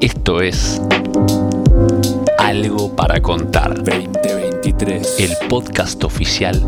Esto es Algo para Contar. 2023. El podcast oficial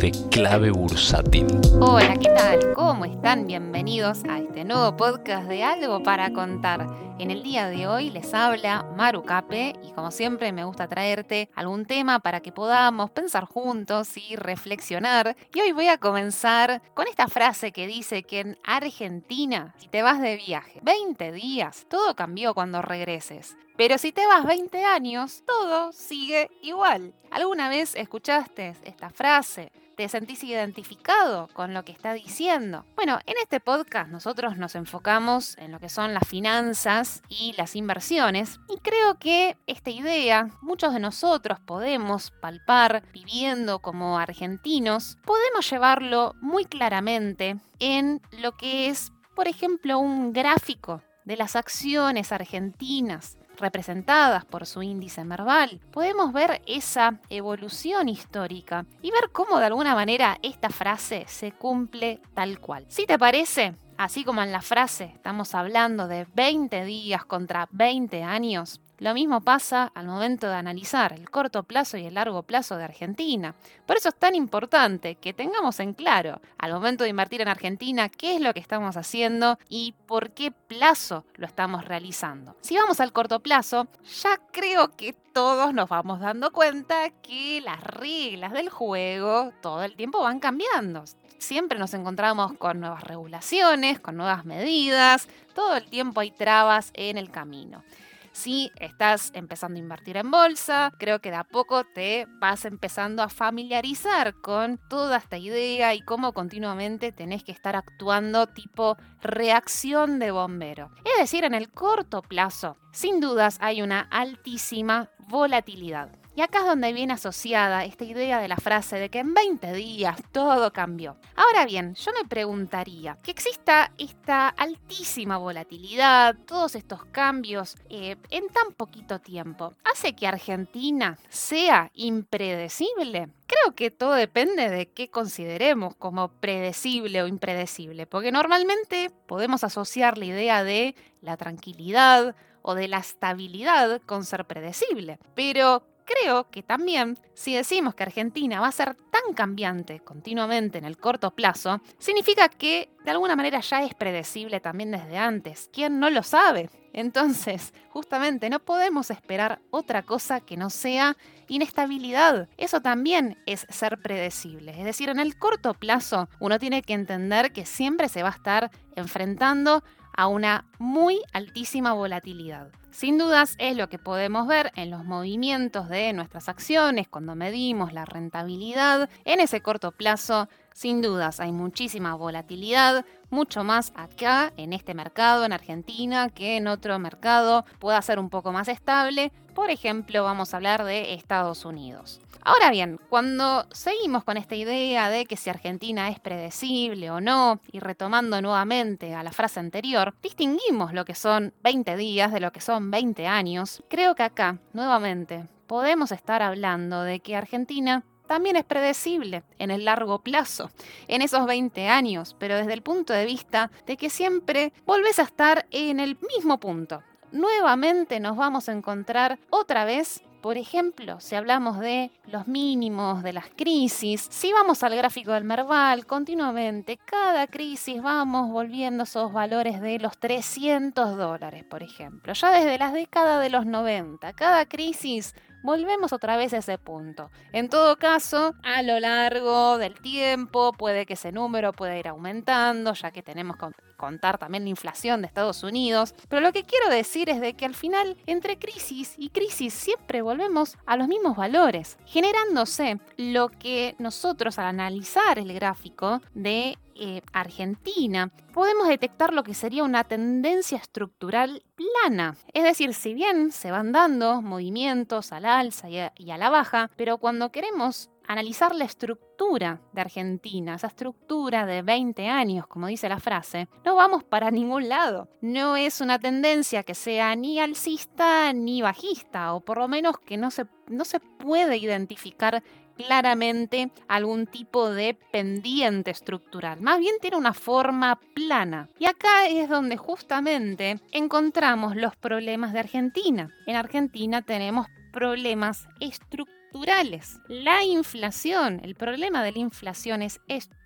de Clave Bursátil. Hola, ¿qué tal? ¿Cómo están? Bienvenidos a este nuevo podcast de Algo para Contar. En el día de hoy les habla Maru Cape y como siempre me gusta traerte algún tema para que podamos pensar juntos y reflexionar. Y hoy voy a comenzar con esta frase que dice que en Argentina, si te vas de viaje 20 días, todo cambió cuando regreses. Pero si te vas 20 años, todo sigue igual. ¿Alguna vez escuchaste esta frase? ¿Te sentís identificado con lo que está diciendo? Bueno, en este podcast nosotros nos enfocamos en lo que son las finanzas y las inversiones y creo que esta idea muchos de nosotros podemos palpar viviendo como argentinos, podemos llevarlo muy claramente en lo que es, por ejemplo, un gráfico de las acciones argentinas representadas por su índice Merval, podemos ver esa evolución histórica y ver cómo de alguna manera esta frase se cumple tal cual. Si te parece, así como en la frase estamos hablando de 20 días contra 20 años, lo mismo pasa al momento de analizar el corto plazo y el largo plazo de Argentina. Por eso es tan importante que tengamos en claro al momento de invertir en Argentina qué es lo que estamos haciendo y por qué plazo lo estamos realizando. Si vamos al corto plazo, ya creo que todos nos vamos dando cuenta que las reglas del juego todo el tiempo van cambiando siempre nos encontramos con nuevas regulaciones, con nuevas medidas, todo el tiempo hay trabas en el camino. Si estás empezando a invertir en bolsa, creo que de a poco te vas empezando a familiarizar con toda esta idea y cómo continuamente tenés que estar actuando tipo reacción de bombero. Es decir, en el corto plazo, sin dudas hay una altísima volatilidad. Y acá es donde viene asociada esta idea de la frase de que en 20 días todo cambió. Ahora bien, yo me preguntaría, que exista esta altísima volatilidad, todos estos cambios eh, en tan poquito tiempo, ¿hace que Argentina sea impredecible? Creo que todo depende de qué consideremos como predecible o impredecible, porque normalmente podemos asociar la idea de la tranquilidad o de la estabilidad con ser predecible. Pero creo que también, si decimos que Argentina va a ser tan cambiante continuamente en el corto plazo, significa que de alguna manera ya es predecible también desde antes. ¿Quién no lo sabe? Entonces, justamente no podemos esperar otra cosa que no sea inestabilidad. Eso también es ser predecible. Es decir, en el corto plazo uno tiene que entender que siempre se va a estar enfrentando a una muy altísima volatilidad. Sin dudas es lo que podemos ver en los movimientos de nuestras acciones cuando medimos la rentabilidad. En ese corto plazo, sin dudas hay muchísima volatilidad, mucho más acá en este mercado en Argentina que en otro mercado pueda ser un poco más estable. Por ejemplo, vamos a hablar de Estados Unidos. Ahora bien, cuando seguimos con esta idea de que si Argentina es predecible o no, y retomando nuevamente a la frase anterior, distinguimos lo que son 20 días de lo que son 20 años, creo que acá, nuevamente, podemos estar hablando de que Argentina también es predecible en el largo plazo, en esos 20 años, pero desde el punto de vista de que siempre volvés a estar en el mismo punto. Nuevamente nos vamos a encontrar otra vez por ejemplo, si hablamos de los mínimos, de las crisis, si vamos al gráfico del Merval, continuamente, cada crisis vamos volviendo esos valores de los 300 dólares, por ejemplo. Ya desde las décadas de los 90, cada crisis volvemos otra vez a ese punto. En todo caso, a lo largo del tiempo puede que ese número pueda ir aumentando, ya que tenemos que contar también la inflación de Estados Unidos. Pero lo que quiero decir es de que al final, entre crisis y crisis, siempre volvemos a los mismos valores, generándose lo que nosotros al analizar el gráfico de eh, Argentina, podemos detectar lo que sería una tendencia estructural plana. Es decir, si bien se van dando movimientos al alza y a la baja, pero cuando queremos analizar la estructura de Argentina, esa estructura de 20 años, como dice la frase, no vamos para ningún lado. No es una tendencia que sea ni alcista ni bajista, o por lo menos que no se, no se puede identificar claramente algún tipo de pendiente estructural, más bien tiene una forma plana. Y acá es donde justamente encontramos los problemas de Argentina. En Argentina tenemos problemas estructurales. La inflación, el problema de la inflación es estructural.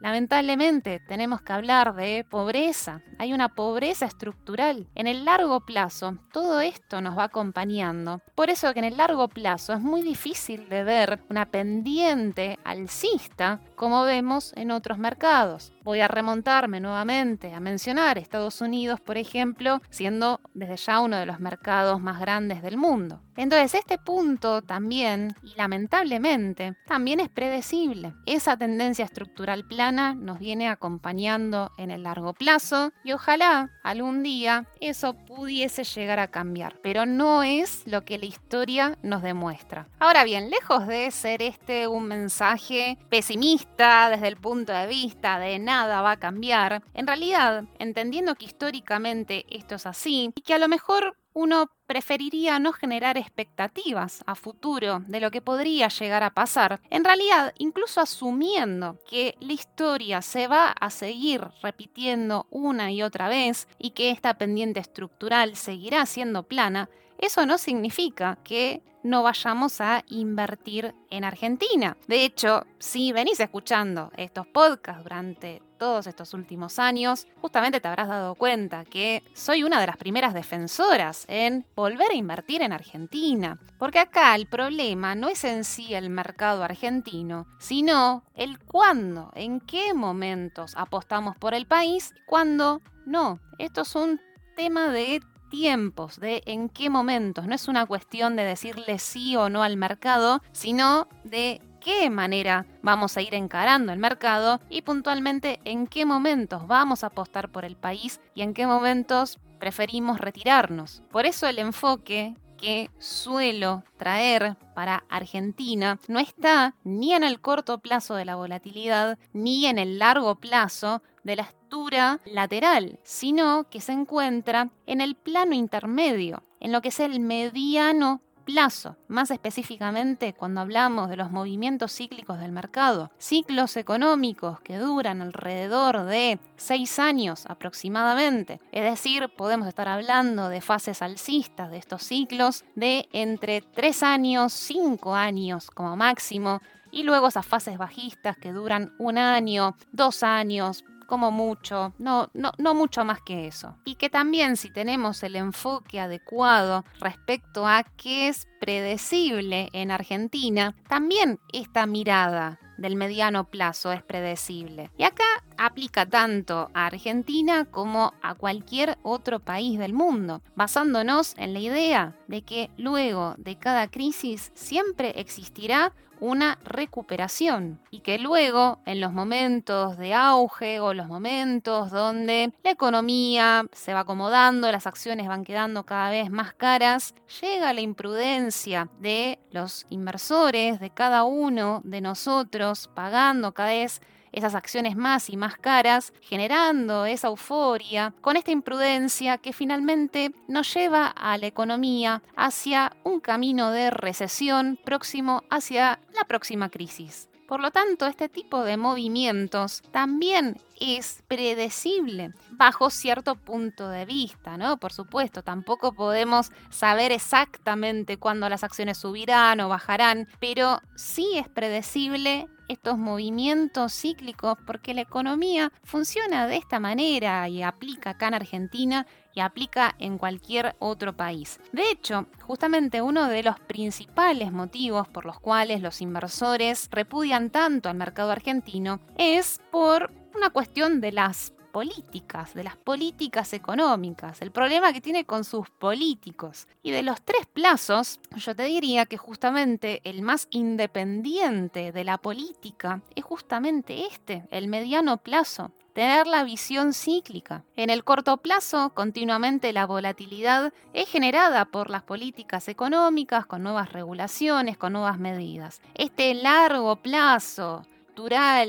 Lamentablemente tenemos que hablar de pobreza. Hay una pobreza estructural. En el largo plazo, todo esto nos va acompañando. Por eso que en el largo plazo es muy difícil de ver una pendiente alcista como vemos en otros mercados. Voy a remontarme nuevamente a mencionar Estados Unidos, por ejemplo, siendo desde ya uno de los mercados más grandes del mundo. Entonces, este punto también, y lamentablemente, también es predecible. Esa tendencia estructural plana nos viene acompañando en el largo plazo y ojalá algún día eso pudiese llegar a cambiar, pero no es lo que la historia nos demuestra. Ahora bien, lejos de ser este un mensaje pesimista desde el punto de vista de nada va a cambiar, en realidad, entendiendo que históricamente esto es así y que a lo mejor uno preferiría no generar expectativas a futuro de lo que podría llegar a pasar. En realidad, incluso asumiendo que la historia se va a seguir repitiendo una y otra vez y que esta pendiente estructural seguirá siendo plana, eso no significa que no vayamos a invertir en Argentina. De hecho, si venís escuchando estos podcasts durante todos estos últimos años, justamente te habrás dado cuenta que soy una de las primeras defensoras en volver a invertir en Argentina. Porque acá el problema no es en sí el mercado argentino, sino el cuándo, en qué momentos apostamos por el país, cuándo no. Esto es un tema de tiempos, de en qué momentos. No es una cuestión de decirle sí o no al mercado, sino de qué manera vamos a ir encarando el mercado y puntualmente en qué momentos vamos a apostar por el país y en qué momentos preferimos retirarnos. Por eso el enfoque que suelo traer para Argentina no está ni en el corto plazo de la volatilidad ni en el largo plazo de la estructura lateral, sino que se encuentra en el plano intermedio, en lo que es el mediano plazo, más específicamente cuando hablamos de los movimientos cíclicos del mercado, ciclos económicos que duran alrededor de seis años aproximadamente. Es decir, podemos estar hablando de fases alcistas de estos ciclos de entre tres años, cinco años como máximo, y luego esas fases bajistas que duran un año, dos años, como mucho, no, no, no mucho más que eso. Y que también si tenemos el enfoque adecuado respecto a qué es predecible en Argentina, también esta mirada del mediano plazo es predecible. Y acá aplica tanto a Argentina como a cualquier otro país del mundo, basándonos en la idea de que luego de cada crisis siempre existirá una recuperación y que luego en los momentos de auge o los momentos donde la economía se va acomodando, las acciones van quedando cada vez más caras, llega la imprudencia de los inversores, de cada uno de nosotros pagando cada vez esas acciones más y más caras, generando esa euforia, con esta imprudencia que finalmente nos lleva a la economía hacia un camino de recesión próximo hacia la próxima crisis. Por lo tanto, este tipo de movimientos también es predecible bajo cierto punto de vista, ¿no? Por supuesto, tampoco podemos saber exactamente cuándo las acciones subirán o bajarán, pero sí es predecible estos movimientos cíclicos porque la economía funciona de esta manera y aplica acá en Argentina y aplica en cualquier otro país. De hecho, justamente uno de los principales motivos por los cuales los inversores repudian tanto al mercado argentino es por una cuestión de las políticas, de las políticas económicas, el problema que tiene con sus políticos. Y de los tres plazos, yo te diría que justamente el más independiente de la política es justamente este, el mediano plazo tener la visión cíclica. En el corto plazo, continuamente la volatilidad es generada por las políticas económicas, con nuevas regulaciones, con nuevas medidas. Este largo plazo,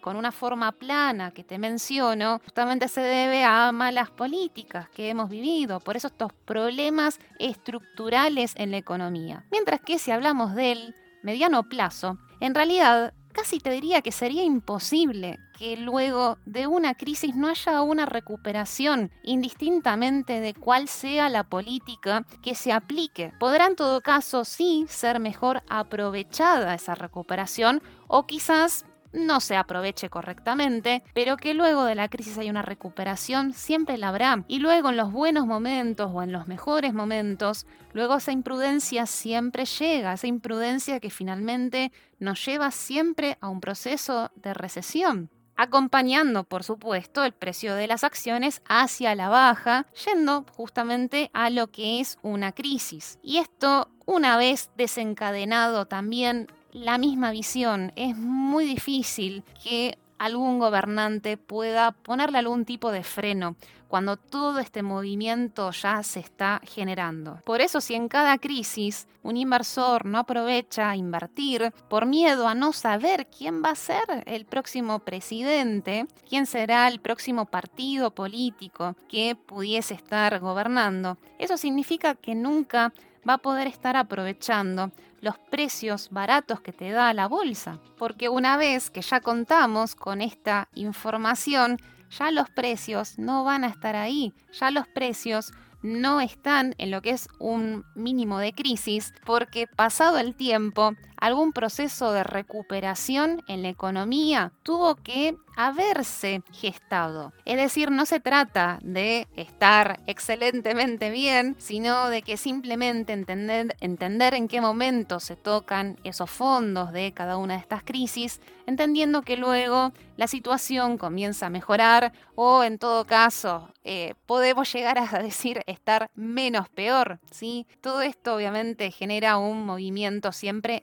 con una forma plana que te menciono, justamente se debe a malas políticas que hemos vivido, por eso estos problemas estructurales en la economía. Mientras que si hablamos del mediano plazo, en realidad casi te diría que sería imposible que luego de una crisis no haya una recuperación, indistintamente de cuál sea la política que se aplique. Podrá en todo caso sí ser mejor aprovechada esa recuperación o quizás no se aproveche correctamente, pero que luego de la crisis hay una recuperación, siempre la habrá. Y luego en los buenos momentos o en los mejores momentos, luego esa imprudencia siempre llega, esa imprudencia que finalmente nos lleva siempre a un proceso de recesión acompañando, por supuesto, el precio de las acciones hacia la baja, yendo justamente a lo que es una crisis. Y esto, una vez desencadenado también la misma visión. Es muy difícil que algún gobernante pueda ponerle algún tipo de freno cuando todo este movimiento ya se está generando. Por eso si en cada crisis un inversor no aprovecha a invertir por miedo a no saber quién va a ser el próximo presidente, quién será el próximo partido político que pudiese estar gobernando, eso significa que nunca va a poder estar aprovechando los precios baratos que te da la bolsa. Porque una vez que ya contamos con esta información, ya los precios no van a estar ahí, ya los precios no están en lo que es un mínimo de crisis porque pasado el tiempo algún proceso de recuperación en la economía tuvo que haberse gestado. Es decir, no se trata de estar excelentemente bien, sino de que simplemente entender, entender en qué momento se tocan esos fondos de cada una de estas crisis, entendiendo que luego la situación comienza a mejorar o en todo caso eh, podemos llegar a decir estar menos peor. ¿sí? Todo esto obviamente genera un movimiento siempre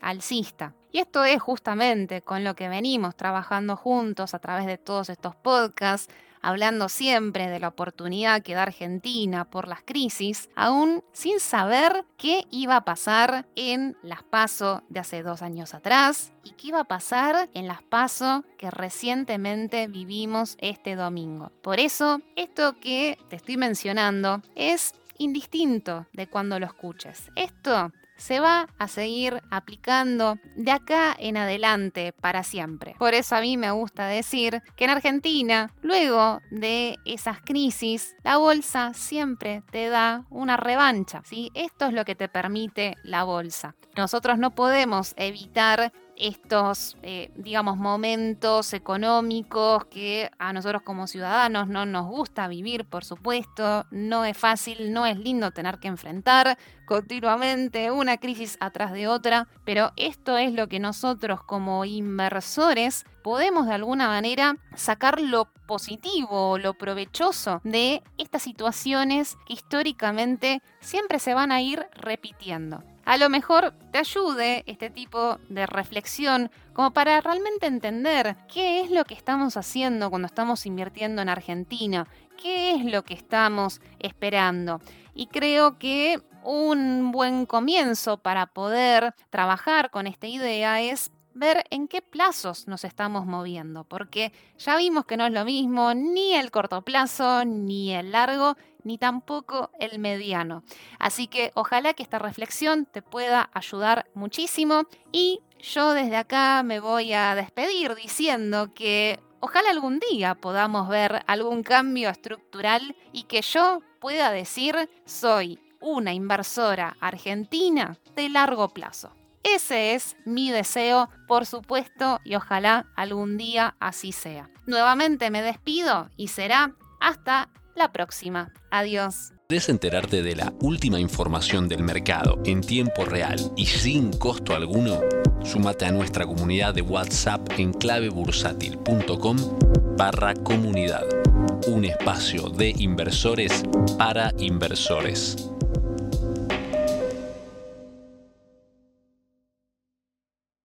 Y esto es justamente con lo que venimos trabajando juntos a través de todos estos podcasts, hablando siempre de la oportunidad que da Argentina por las crisis, aún sin saber qué iba a pasar en las PASO de hace dos años atrás y qué iba a pasar en las PASO que recientemente vivimos este domingo. Por eso, esto que te estoy mencionando es indistinto de cuando lo escuches. Esto se va a seguir aplicando de acá en adelante para siempre. Por eso a mí me gusta decir que en Argentina, luego de esas crisis, la bolsa siempre te da una revancha. ¿sí? Esto es lo que te permite la bolsa. Nosotros no podemos evitar estos, eh, digamos, momentos económicos que a nosotros como ciudadanos no nos gusta vivir, por supuesto, no es fácil, no es lindo tener que enfrentar continuamente una crisis atrás de otra, pero esto es lo que nosotros como inversores podemos de alguna manera sacar lo positivo, lo provechoso de estas situaciones que históricamente siempre se van a ir repitiendo a lo mejor te ayude este tipo de reflexión como para realmente entender qué es lo que estamos haciendo cuando estamos invirtiendo en Argentina, qué es lo que estamos esperando. Y creo que un buen comienzo para poder trabajar con esta idea es ver en qué plazos nos estamos moviendo, porque ya vimos que no es lo mismo ni el corto plazo ni el largo, ni tampoco el mediano. Así que ojalá que esta reflexión te pueda ayudar muchísimo y yo desde acá me voy a despedir diciendo que ojalá algún día podamos ver algún cambio estructural y que yo pueda decir soy una inversora argentina de largo plazo. Ese es mi deseo, por supuesto, y ojalá algún día así sea. Nuevamente me despido y será hasta la próxima. Adiós. ¿Quieres enterarte de la última información del mercado en tiempo real y sin costo alguno? Súmate a nuestra comunidad de WhatsApp en clavebursátil.com barra comunidad. Un espacio de inversores para inversores.